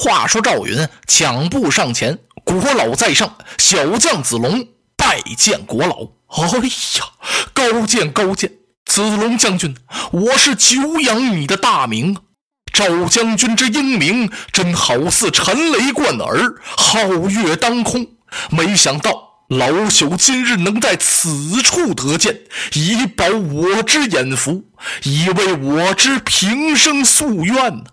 话说赵云抢步上前，国老在上，小将子龙拜见国老。哎呀，高见高见！子龙将军，我是久仰你的大名啊！赵将军之英名，真好似陈雷贯耳，皓月当空。没想到老朽今日能在此处得见，以保我之眼福，以为我之平生夙愿呢。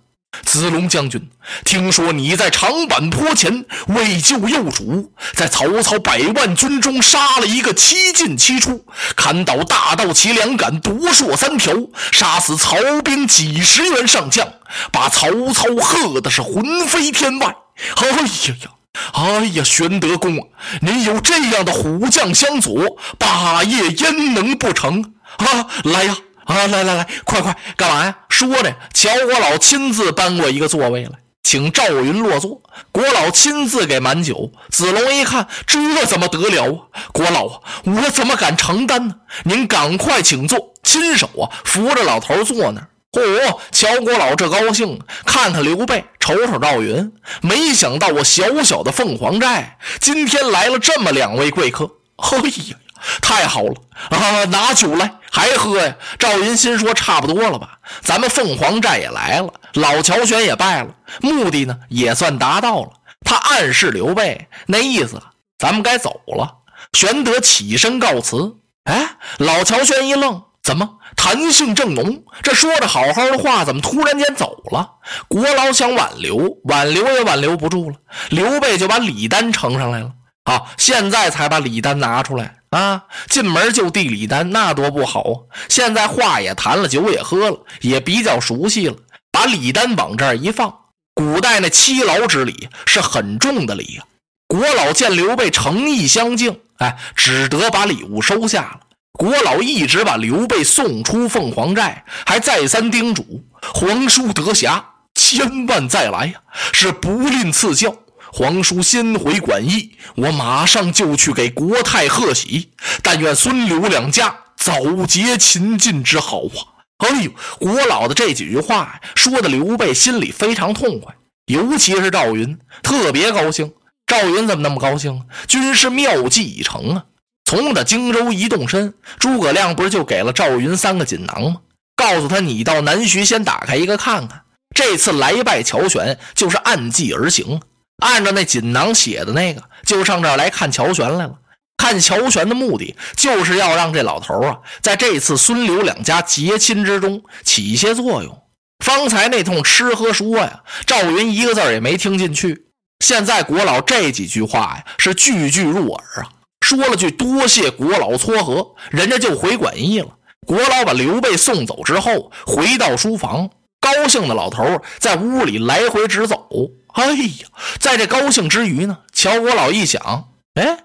子龙将军，听说你在长坂坡前为救幼主，在曹操百万军中杀了一个七进七出，砍倒大道旗两杆，夺槊三条，杀死曹兵几十员上将，把曹操喝的是魂飞天外。哎呀呀，哎呀，玄德公啊，您有这样的虎将相佐，霸业焉能不成啊？来呀！啊来来来，快快，干嘛呀？说着，乔国老亲自搬过一个座位来，请赵云落座。国老亲自给满酒。子龙一看，这怎么得了啊？国老啊，我怎么敢承担呢？您赶快请坐，亲手啊扶着老头坐那儿。嚯，乔国老这高兴，看看刘备，瞅瞅赵云，没想到我小小的凤凰寨今天来了这么两位贵客。哎呀！太好了啊！拿酒来，还喝呀？赵云心说：“差不多了吧？咱们凤凰寨也来了，老乔玄也败了，目的呢也算达到了。”他暗示刘备那意思，咱们该走了。玄德起身告辞。哎，老乔玄一愣：“怎么谈性正浓？这说着好好的话，怎么突然间走了？”国老想挽留，挽留也挽留不住了。刘备就把礼单呈上来了。好，现在才把礼单拿出来。啊，进门就递礼单，那多不好啊！现在话也谈了，酒也喝了，也比较熟悉了，把礼单往这儿一放。古代那七劳之礼是很重的礼呀。国老见刘备诚意相敬，哎，只得把礼物收下了。国老一直把刘备送出凤凰寨，还再三叮嘱皇叔得暇千万再来呀，是不吝赐教。皇叔先回馆驿，我马上就去给国太贺喜。但愿孙刘两家早结秦晋之好啊！哎呦，国老的这几句话说的刘备心里非常痛快，尤其是赵云特别高兴。赵云怎么那么高兴？军师妙计已成啊！从这荆州一动身，诸葛亮不是就给了赵云三个锦囊吗？告诉他，你到南徐先打开一个看看。这次来拜乔玄，就是按计而行。按照那锦囊写的那个，就上这儿来看乔玄来了。看乔玄的目的，就是要让这老头啊，在这次孙刘两家结亲之中起一些作用。方才那通吃喝说呀，赵云一个字也没听进去。现在国老这几句话呀，是句句入耳啊。说了句多谢国老撮合，人家就回馆驿了。国老把刘备送走之后，回到书房，高兴的老头在屋里来回直走。哎呀，在这高兴之余呢，乔国老一想，哎，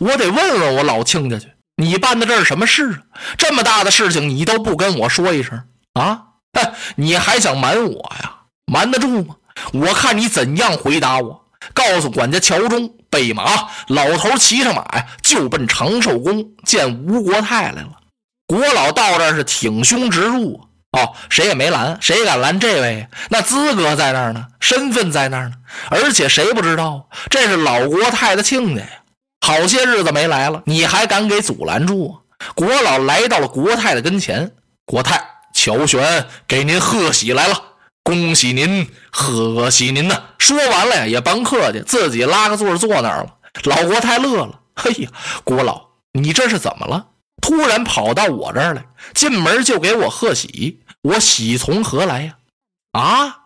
我得问问我老亲家去，你办的这是什么事啊？这么大的事情你都不跟我说一声啊？你还想瞒我呀？瞒得住吗？我看你怎样回答我。告诉管家乔忠备马，老头骑上马呀，就奔长寿宫见吴国太来了。国老到这是挺胸直入。哦，谁也没拦，谁敢拦这位？那资格在那儿呢，身份在那儿呢。而且谁不知道，这是老国太的亲家呀。好些日子没来了，你还敢给阻拦住？国老来到了国太的跟前，国太，乔玄给您贺喜来了，恭喜您，贺喜您呐！说完了呀，也甭客气，自己拉个座坐那儿了。老国太乐了，嘿呀，国老，你这是怎么了？突然跑到我这儿来，进门就给我贺喜，我喜从何来呀？啊！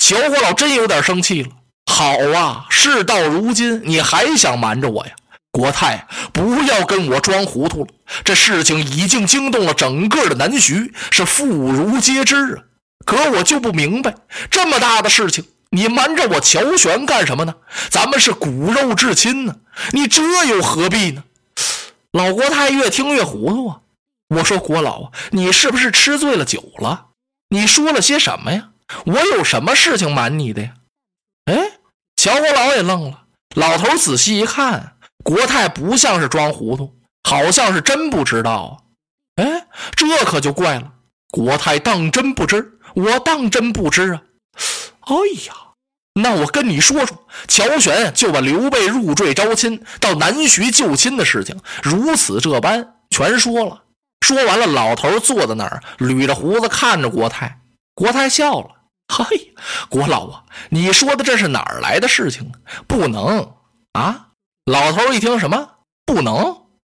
乔国老真有点生气了。好啊，事到如今你还想瞒着我呀？国太，不要跟我装糊涂了。这事情已经惊动了整个的南徐，是妇孺皆知啊。可我就不明白，这么大的事情，你瞒着我乔玄干什么呢？咱们是骨肉至亲呢，你这又何必呢？老国太越听越糊涂啊！我说国老啊，你是不是吃醉了酒了？你说了些什么呀？我有什么事情瞒你的呀？哎，乔国老也愣了。老头仔细一看，国泰不像是装糊涂，好像是真不知道啊！哎，这可就怪了。国泰当真不知？我当真不知啊！哎呀，那我跟你说说，乔玄就把刘备入赘招亲到南徐救亲的事情，如此这般全说了。说完了，老头坐在那儿，捋着胡子看着国泰。国泰笑了：“嘿，国老啊，你说的这是哪儿来的事情？不能啊！”老头一听，什么不能？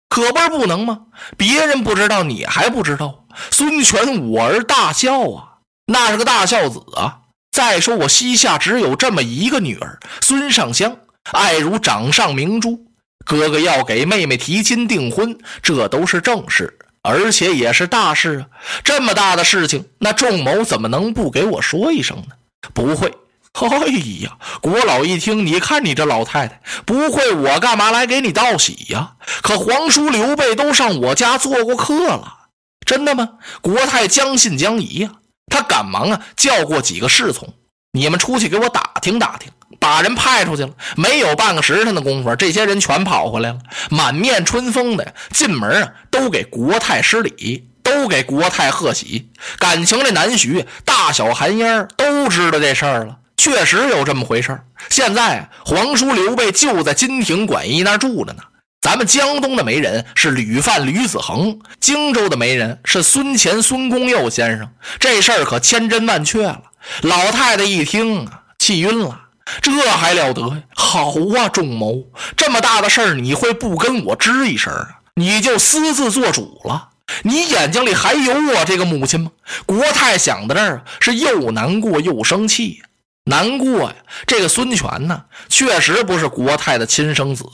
可不是不能吗？别人不知道，你还不知道？孙权我儿大孝啊，那是个大孝子啊。再说我膝下只有这么一个女儿，孙尚香，爱如掌上明珠。哥哥要给妹妹提亲订婚，这都是正事，而且也是大事啊。这么大的事情，那仲谋怎么能不给我说一声呢？不会。哎呀，国老一听，你看你这老太太，不会我干嘛来给你道喜呀？可皇叔刘备都上我家做过客了，真的吗？国太将信将疑呀。他赶忙啊，叫过几个侍从，你们出去给我打听打听。把人派出去了，没有半个时辰的功夫，这些人全跑回来了，满面春风的进门啊，都给国太施礼，都给国太贺喜。感情这南徐大小寒烟都知道这事儿了，确实有这么回事儿现在啊，皇叔刘备就在金庭馆驿那住着呢。咱们江东的媒人是吕范吕子恒，荆州的媒人是孙乾孙公佑先生。这事儿可千真万确了。老太太一听啊，气晕了。这还了得呀！好啊，仲谋，这么大的事儿你会不跟我吱一声啊？你就私自做主了？你眼睛里还有我这个母亲吗？国泰想到这儿是又难过又生气。难过呀，这个孙权呢，确实不是国泰的亲生子。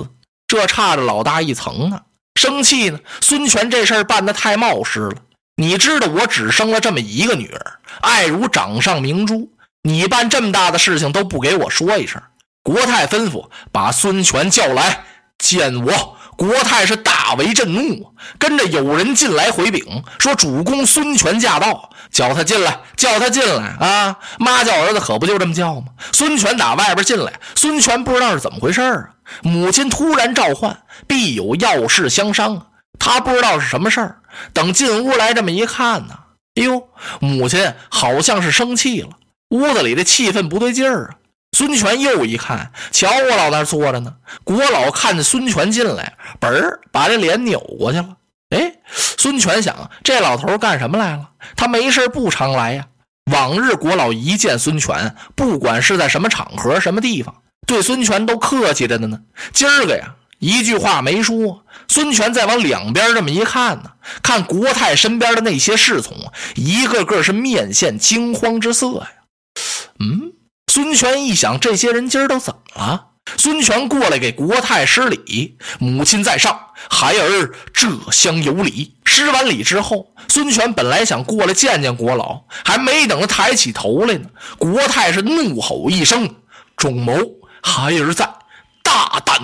这差着老大一层呢，生气呢。孙权这事儿办得太冒失了。你知道我只生了这么一个女儿，爱如掌上明珠，你办这么大的事情都不给我说一声。国太吩咐把孙权叫来见我。国太是大为震怒，跟着有人进来回禀说主公孙权驾到，叫他进来，叫他进来啊！妈叫儿子可不就这么叫吗？孙权打外边进来，孙权不知道是怎么回事啊。母亲突然召唤，必有要事相商啊！他不知道是什么事儿。等进屋来，这么一看呢，哎呦，母亲好像是生气了，屋子里的气氛不对劲儿啊！孙权又一看，瞧我老那坐着呢。国老看见孙权进来，嘣儿把这脸扭过去了。哎，孙权想，这老头干什么来了？他没事不常来呀。往日国老一见孙权，不管是在什么场合、什么地方。对孙权都客气着的呢，今儿个呀，一句话没说。孙权再往两边这么一看呢，看国泰身边的那些侍从，一个个是面现惊慌之色呀。嗯，孙权一想，这些人今儿都怎么了？孙权过来给国泰施礼，母亲在上，孩儿这厢有礼。施完礼之后，孙权本来想过来见见国老，还没等他抬起头来呢，国泰是怒吼一声：“仲谋！”孩儿在，大胆！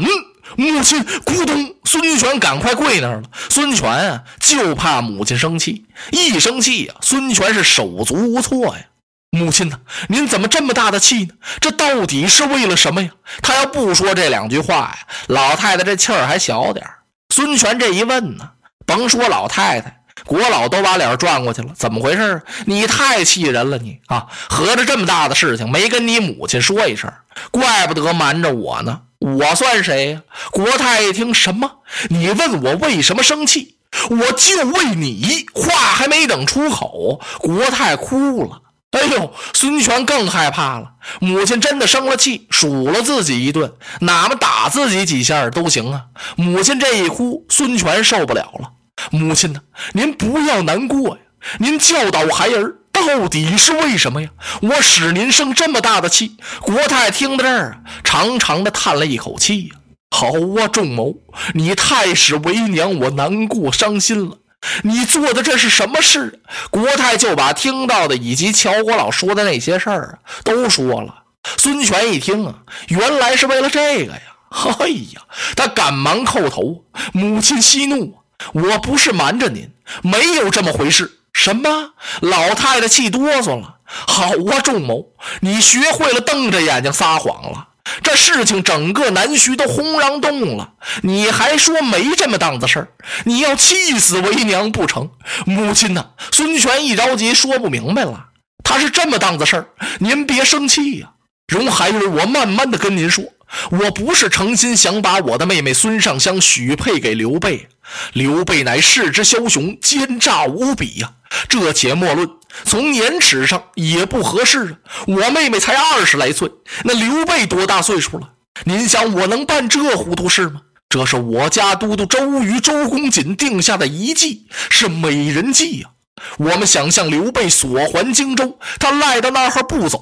母亲咕咚，孙权赶快跪那儿了。孙权啊，就怕母亲生气，一生气呀，孙权是手足无措呀。母亲呢？您怎么这么大的气呢？这到底是为了什么呀？他要不说这两句话呀，老太太这气儿还小点孙权这一问呢，甭说老太太。国老都把脸转过去了，怎么回事你太气人了，你啊！合着这么大的事情没跟你母亲说一声，怪不得瞒着我呢。我算谁呀？国泰一听什么？你问我为什么生气？我就为你。话还没等出口，国泰哭了。哎呦，孙权更害怕了。母亲真的生了气，数了自己一顿，哪怕打自己几下都行啊。母亲这一哭，孙权受不了了。母亲呢？您不要难过呀！您教导孩儿到底是为什么呀？我使您生这么大的气。国泰听到这儿啊，长长的叹了一口气呀。好啊，仲谋，你太使为娘我难过伤心了。你做的这是什么事？国泰就把听到的以及乔国老说的那些事儿啊都说了。孙权一听啊，原来是为了这个呀！哎呀，他赶忙叩头：“母亲息怒，我不是瞒着您，没有这么回事。”什么？老太太气哆嗦了。好啊，仲谋，你学会了瞪着眼睛撒谎了。这事情整个南徐都轰然动了，你还说没这么档子事儿？你要气死为娘不成？母亲呐，孙权一着急说不明白了。他是这么档子事儿，您别生气呀。容孩儿我慢慢的跟您说，我不是诚心想把我的妹妹孙尚香许配给刘备。刘备乃世之枭雄，奸诈无比呀。这且莫论，从年齿上也不合适啊。我妹妹才二十来岁，那刘备多大岁数了？您想我能办这糊涂事吗？这是我家都督周瑜、周公瑾定下的遗计，是美人计呀。我们想象刘备索还荆州，他赖到那儿不走，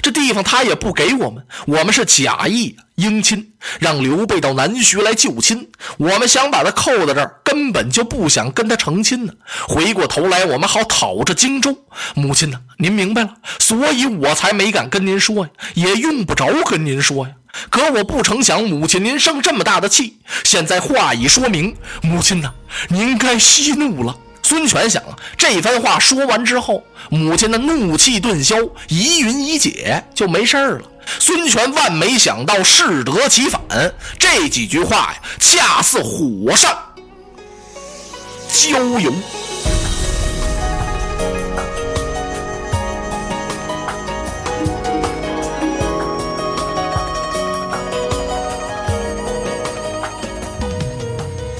这地方他也不给我们。我们是假意迎亲，让刘备到南徐来救亲。我们想把他扣在这儿，根本就不想跟他成亲呢。回过头来，我们好讨着荆州。母亲呢？您明白了，所以我才没敢跟您说呀，也用不着跟您说呀。可我不成想，母亲您生这么大的气。现在话已说明，母亲呢？您该息怒了。孙权想，这番话说完之后，母亲的怒气顿消，疑云已解，就没事了。孙权万没想到适得其反，这几句话呀，恰似火上浇油。